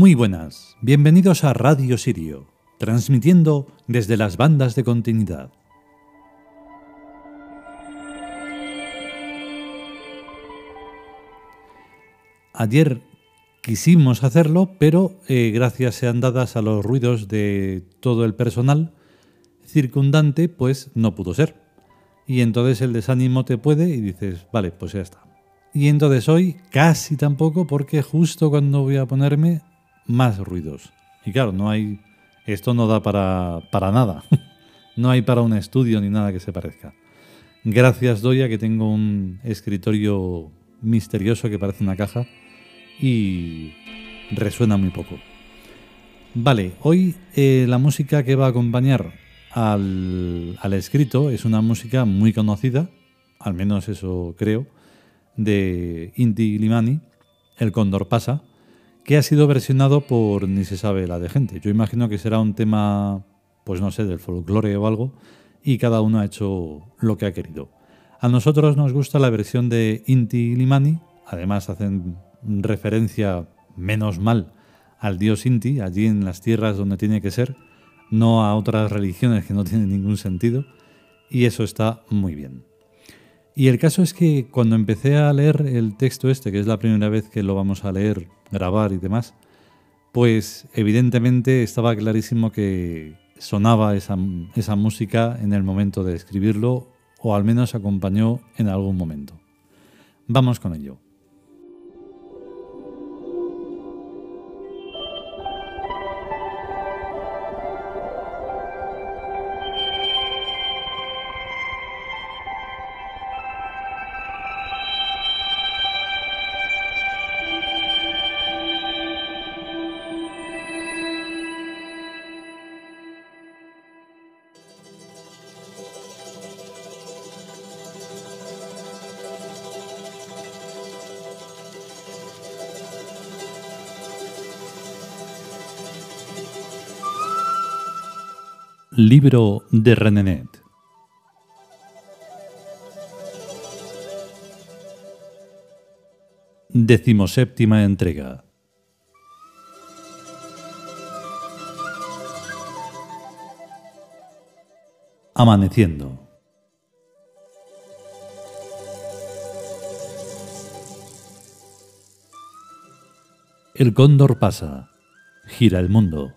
Muy buenas, bienvenidos a Radio Sirio, transmitiendo desde las bandas de continuidad. Ayer quisimos hacerlo, pero eh, gracias sean dadas a los ruidos de todo el personal circundante, pues no pudo ser. Y entonces el desánimo te puede y dices, vale, pues ya está. Y entonces hoy casi tampoco porque justo cuando voy a ponerme más ruidos. Y claro, no hay. Esto no da para, para nada. no hay para un estudio ni nada que se parezca. Gracias, Doya, que tengo un escritorio misterioso que parece una caja y resuena muy poco. Vale, hoy eh, la música que va a acompañar al, al escrito es una música muy conocida, al menos eso creo, de Inti Limani, El Cóndor pasa, que ha sido versionado por ni se sabe la de gente. Yo imagino que será un tema, pues no sé, del folclore o algo, y cada uno ha hecho lo que ha querido. A nosotros nos gusta la versión de Inti Limani, además hacen referencia menos mal al dios Inti, allí en las tierras donde tiene que ser, no a otras religiones que no tienen ningún sentido, y eso está muy bien. Y el caso es que cuando empecé a leer el texto este, que es la primera vez que lo vamos a leer, grabar y demás, pues evidentemente estaba clarísimo que sonaba esa, esa música en el momento de escribirlo, o al menos acompañó en algún momento. Vamos con ello. Libro de Renenet. Decimoséptima entrega. Amaneciendo. El cóndor pasa, gira el mundo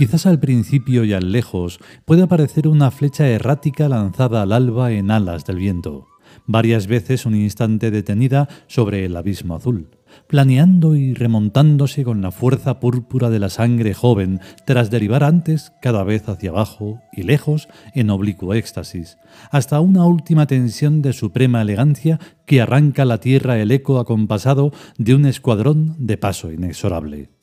Quizás al principio y al lejos pueda parecer una flecha errática lanzada al alba en alas del viento, varias veces un instante detenida sobre el abismo azul, planeando y remontándose con la fuerza púrpura de la sangre joven, tras derivar antes cada vez hacia abajo y lejos en oblicuo éxtasis, hasta una última tensión de suprema elegancia que arranca la tierra el eco acompasado de un escuadrón de paso inexorable.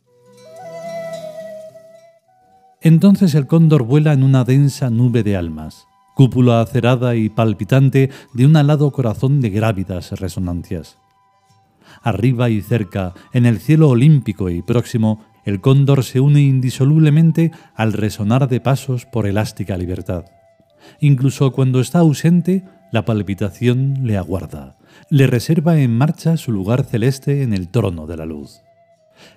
Entonces el cóndor vuela en una densa nube de almas, cúpula acerada y palpitante de un alado corazón de grávidas resonancias. Arriba y cerca, en el cielo olímpico y próximo, el cóndor se une indisolublemente al resonar de pasos por elástica libertad. Incluso cuando está ausente, la palpitación le aguarda, le reserva en marcha su lugar celeste en el trono de la luz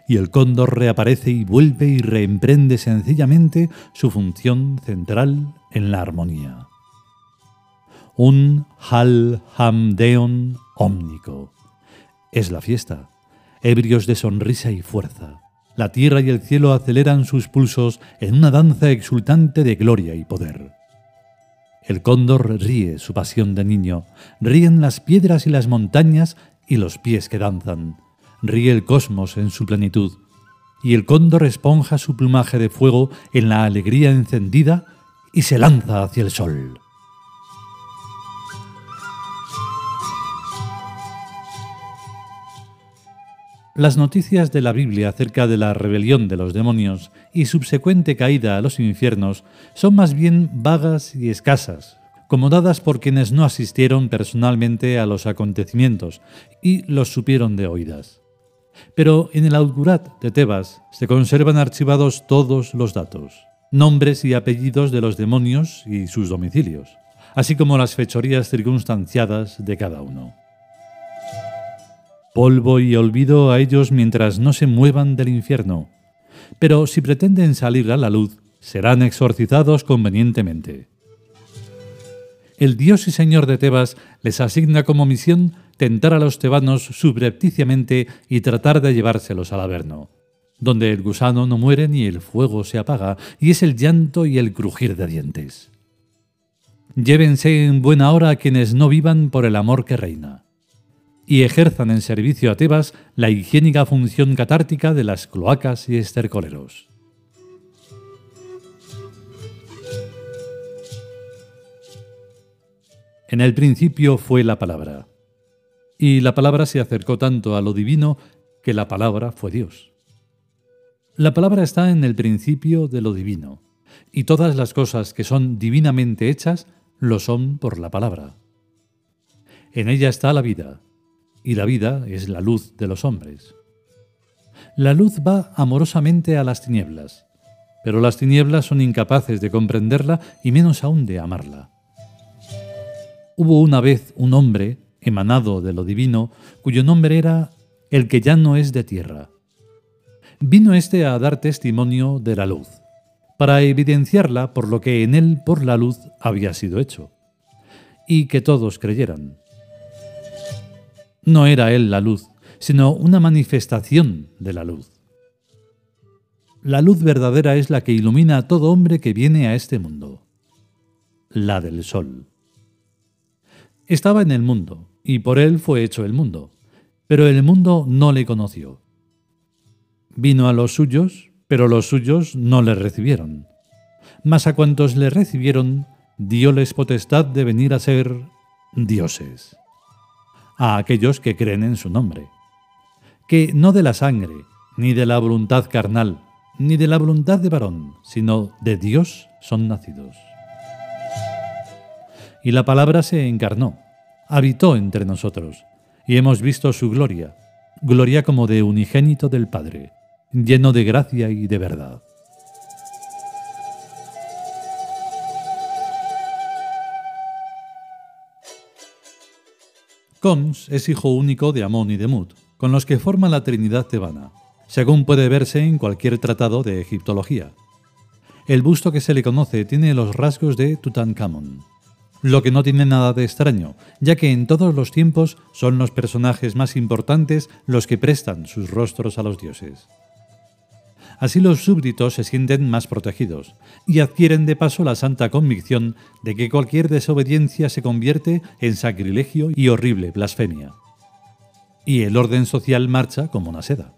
y el cóndor reaparece y vuelve y reemprende sencillamente su función central en la armonía. Un Hal Hamdeon ómnico. Es la fiesta, ebrios de sonrisa y fuerza. La tierra y el cielo aceleran sus pulsos en una danza exultante de gloria y poder. El cóndor ríe su pasión de niño, ríen las piedras y las montañas y los pies que danzan ríe el cosmos en su plenitud, y el cóndor esponja su plumaje de fuego en la alegría encendida y se lanza hacia el sol. Las noticias de la Biblia acerca de la rebelión de los demonios y subsecuente caída a los infiernos son más bien vagas y escasas, como dadas por quienes no asistieron personalmente a los acontecimientos y los supieron de oídas. Pero en el Augurat de Tebas se conservan archivados todos los datos, nombres y apellidos de los demonios y sus domicilios, así como las fechorías circunstanciadas de cada uno polvo y olvido a ellos mientras no se muevan del infierno. Pero si pretenden salir a la luz, serán exorcizados convenientemente. El dios y señor de Tebas les asigna como misión tentar a los tebanos subrepticiamente y tratar de llevárselos al Averno, donde el gusano no muere ni el fuego se apaga, y es el llanto y el crujir de dientes. Llévense en buena hora a quienes no vivan por el amor que reina y ejerzan en servicio a Tebas la higiénica función catártica de las cloacas y estercoleros. En el principio fue la palabra, y la palabra se acercó tanto a lo divino que la palabra fue Dios. La palabra está en el principio de lo divino, y todas las cosas que son divinamente hechas lo son por la palabra. En ella está la vida, y la vida es la luz de los hombres. La luz va amorosamente a las tinieblas, pero las tinieblas son incapaces de comprenderla y menos aún de amarla. Hubo una vez un hombre, emanado de lo divino, cuyo nombre era el que ya no es de tierra. Vino éste a dar testimonio de la luz, para evidenciarla por lo que en él por la luz había sido hecho, y que todos creyeran. No era Él la luz, sino una manifestación de la luz. La luz verdadera es la que ilumina a todo hombre que viene a este mundo, la del sol. Estaba en el mundo, y por él fue hecho el mundo, pero el mundo no le conoció. Vino a los suyos, pero los suyos no le recibieron. Mas a cuantos le recibieron, dióles potestad de venir a ser dioses a aquellos que creen en su nombre, que no de la sangre, ni de la voluntad carnal, ni de la voluntad de varón, sino de Dios son nacidos. Y la palabra se encarnó, habitó entre nosotros, y hemos visto su gloria, gloria como de unigénito del Padre, lleno de gracia y de verdad. Cons es hijo único de Amón y de Mut, con los que forman la Trinidad tebana, según puede verse en cualquier tratado de egiptología. El busto que se le conoce tiene los rasgos de Tutankamón, lo que no tiene nada de extraño, ya que en todos los tiempos son los personajes más importantes los que prestan sus rostros a los dioses. Así los súbditos se sienten más protegidos y adquieren de paso la santa convicción de que cualquier desobediencia se convierte en sacrilegio y horrible blasfemia. Y el orden social marcha como una seda.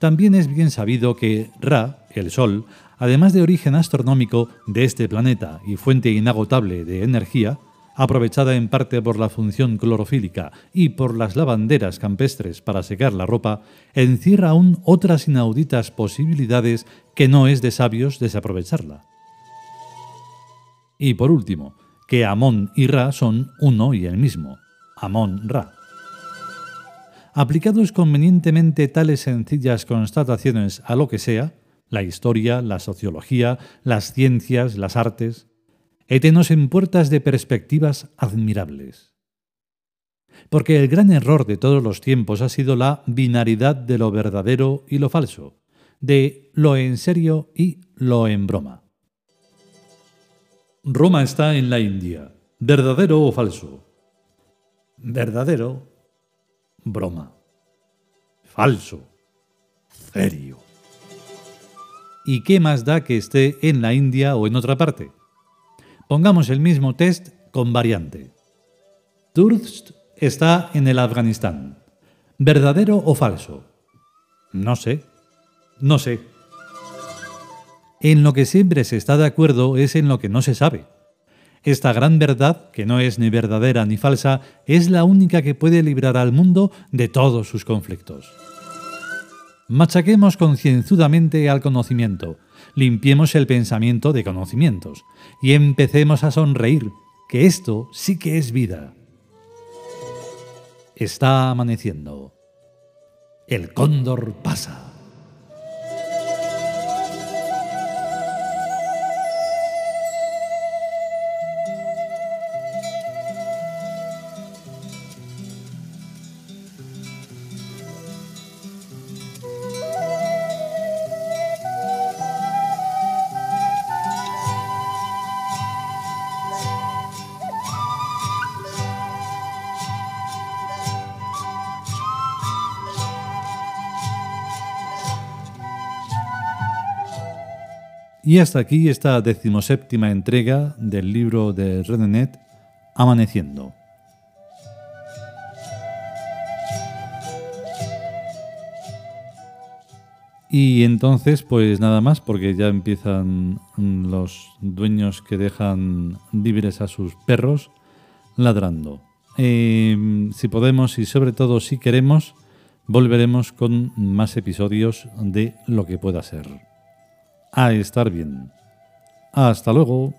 También es bien sabido que Ra, el Sol, además de origen astronómico de este planeta y fuente inagotable de energía, aprovechada en parte por la función clorofílica y por las lavanderas campestres para secar la ropa, encierra aún otras inauditas posibilidades que no es de sabios desaprovecharla. Y por último, que Amón y Ra son uno y el mismo, Amón-Ra. Aplicados convenientemente tales sencillas constataciones a lo que sea, la historia, la sociología, las ciencias, las artes, Étenos en puertas de perspectivas admirables. Porque el gran error de todos los tiempos ha sido la binaridad de lo verdadero y lo falso, de lo en serio y lo en broma. Roma está en la India. ¿Verdadero o falso? Verdadero. Broma. Falso. Serio. ¿Y qué más da que esté en la India o en otra parte? Pongamos el mismo test con variante. Durst está en el Afganistán. ¿Verdadero o falso? No sé. No sé. En lo que siempre se está de acuerdo es en lo que no se sabe. Esta gran verdad, que no es ni verdadera ni falsa, es la única que puede librar al mundo de todos sus conflictos. Machaquemos concienzudamente al conocimiento, limpiemos el pensamiento de conocimientos y empecemos a sonreír, que esto sí que es vida. Está amaneciendo. El cóndor pasa. Y hasta aquí esta decimoséptima entrega del libro de Redenet, Amaneciendo. Y entonces, pues nada más, porque ya empiezan los dueños que dejan libres a sus perros ladrando. Em, si podemos y sobre todo si queremos, volveremos con más episodios de lo que pueda ser a estar bien. Hasta luego.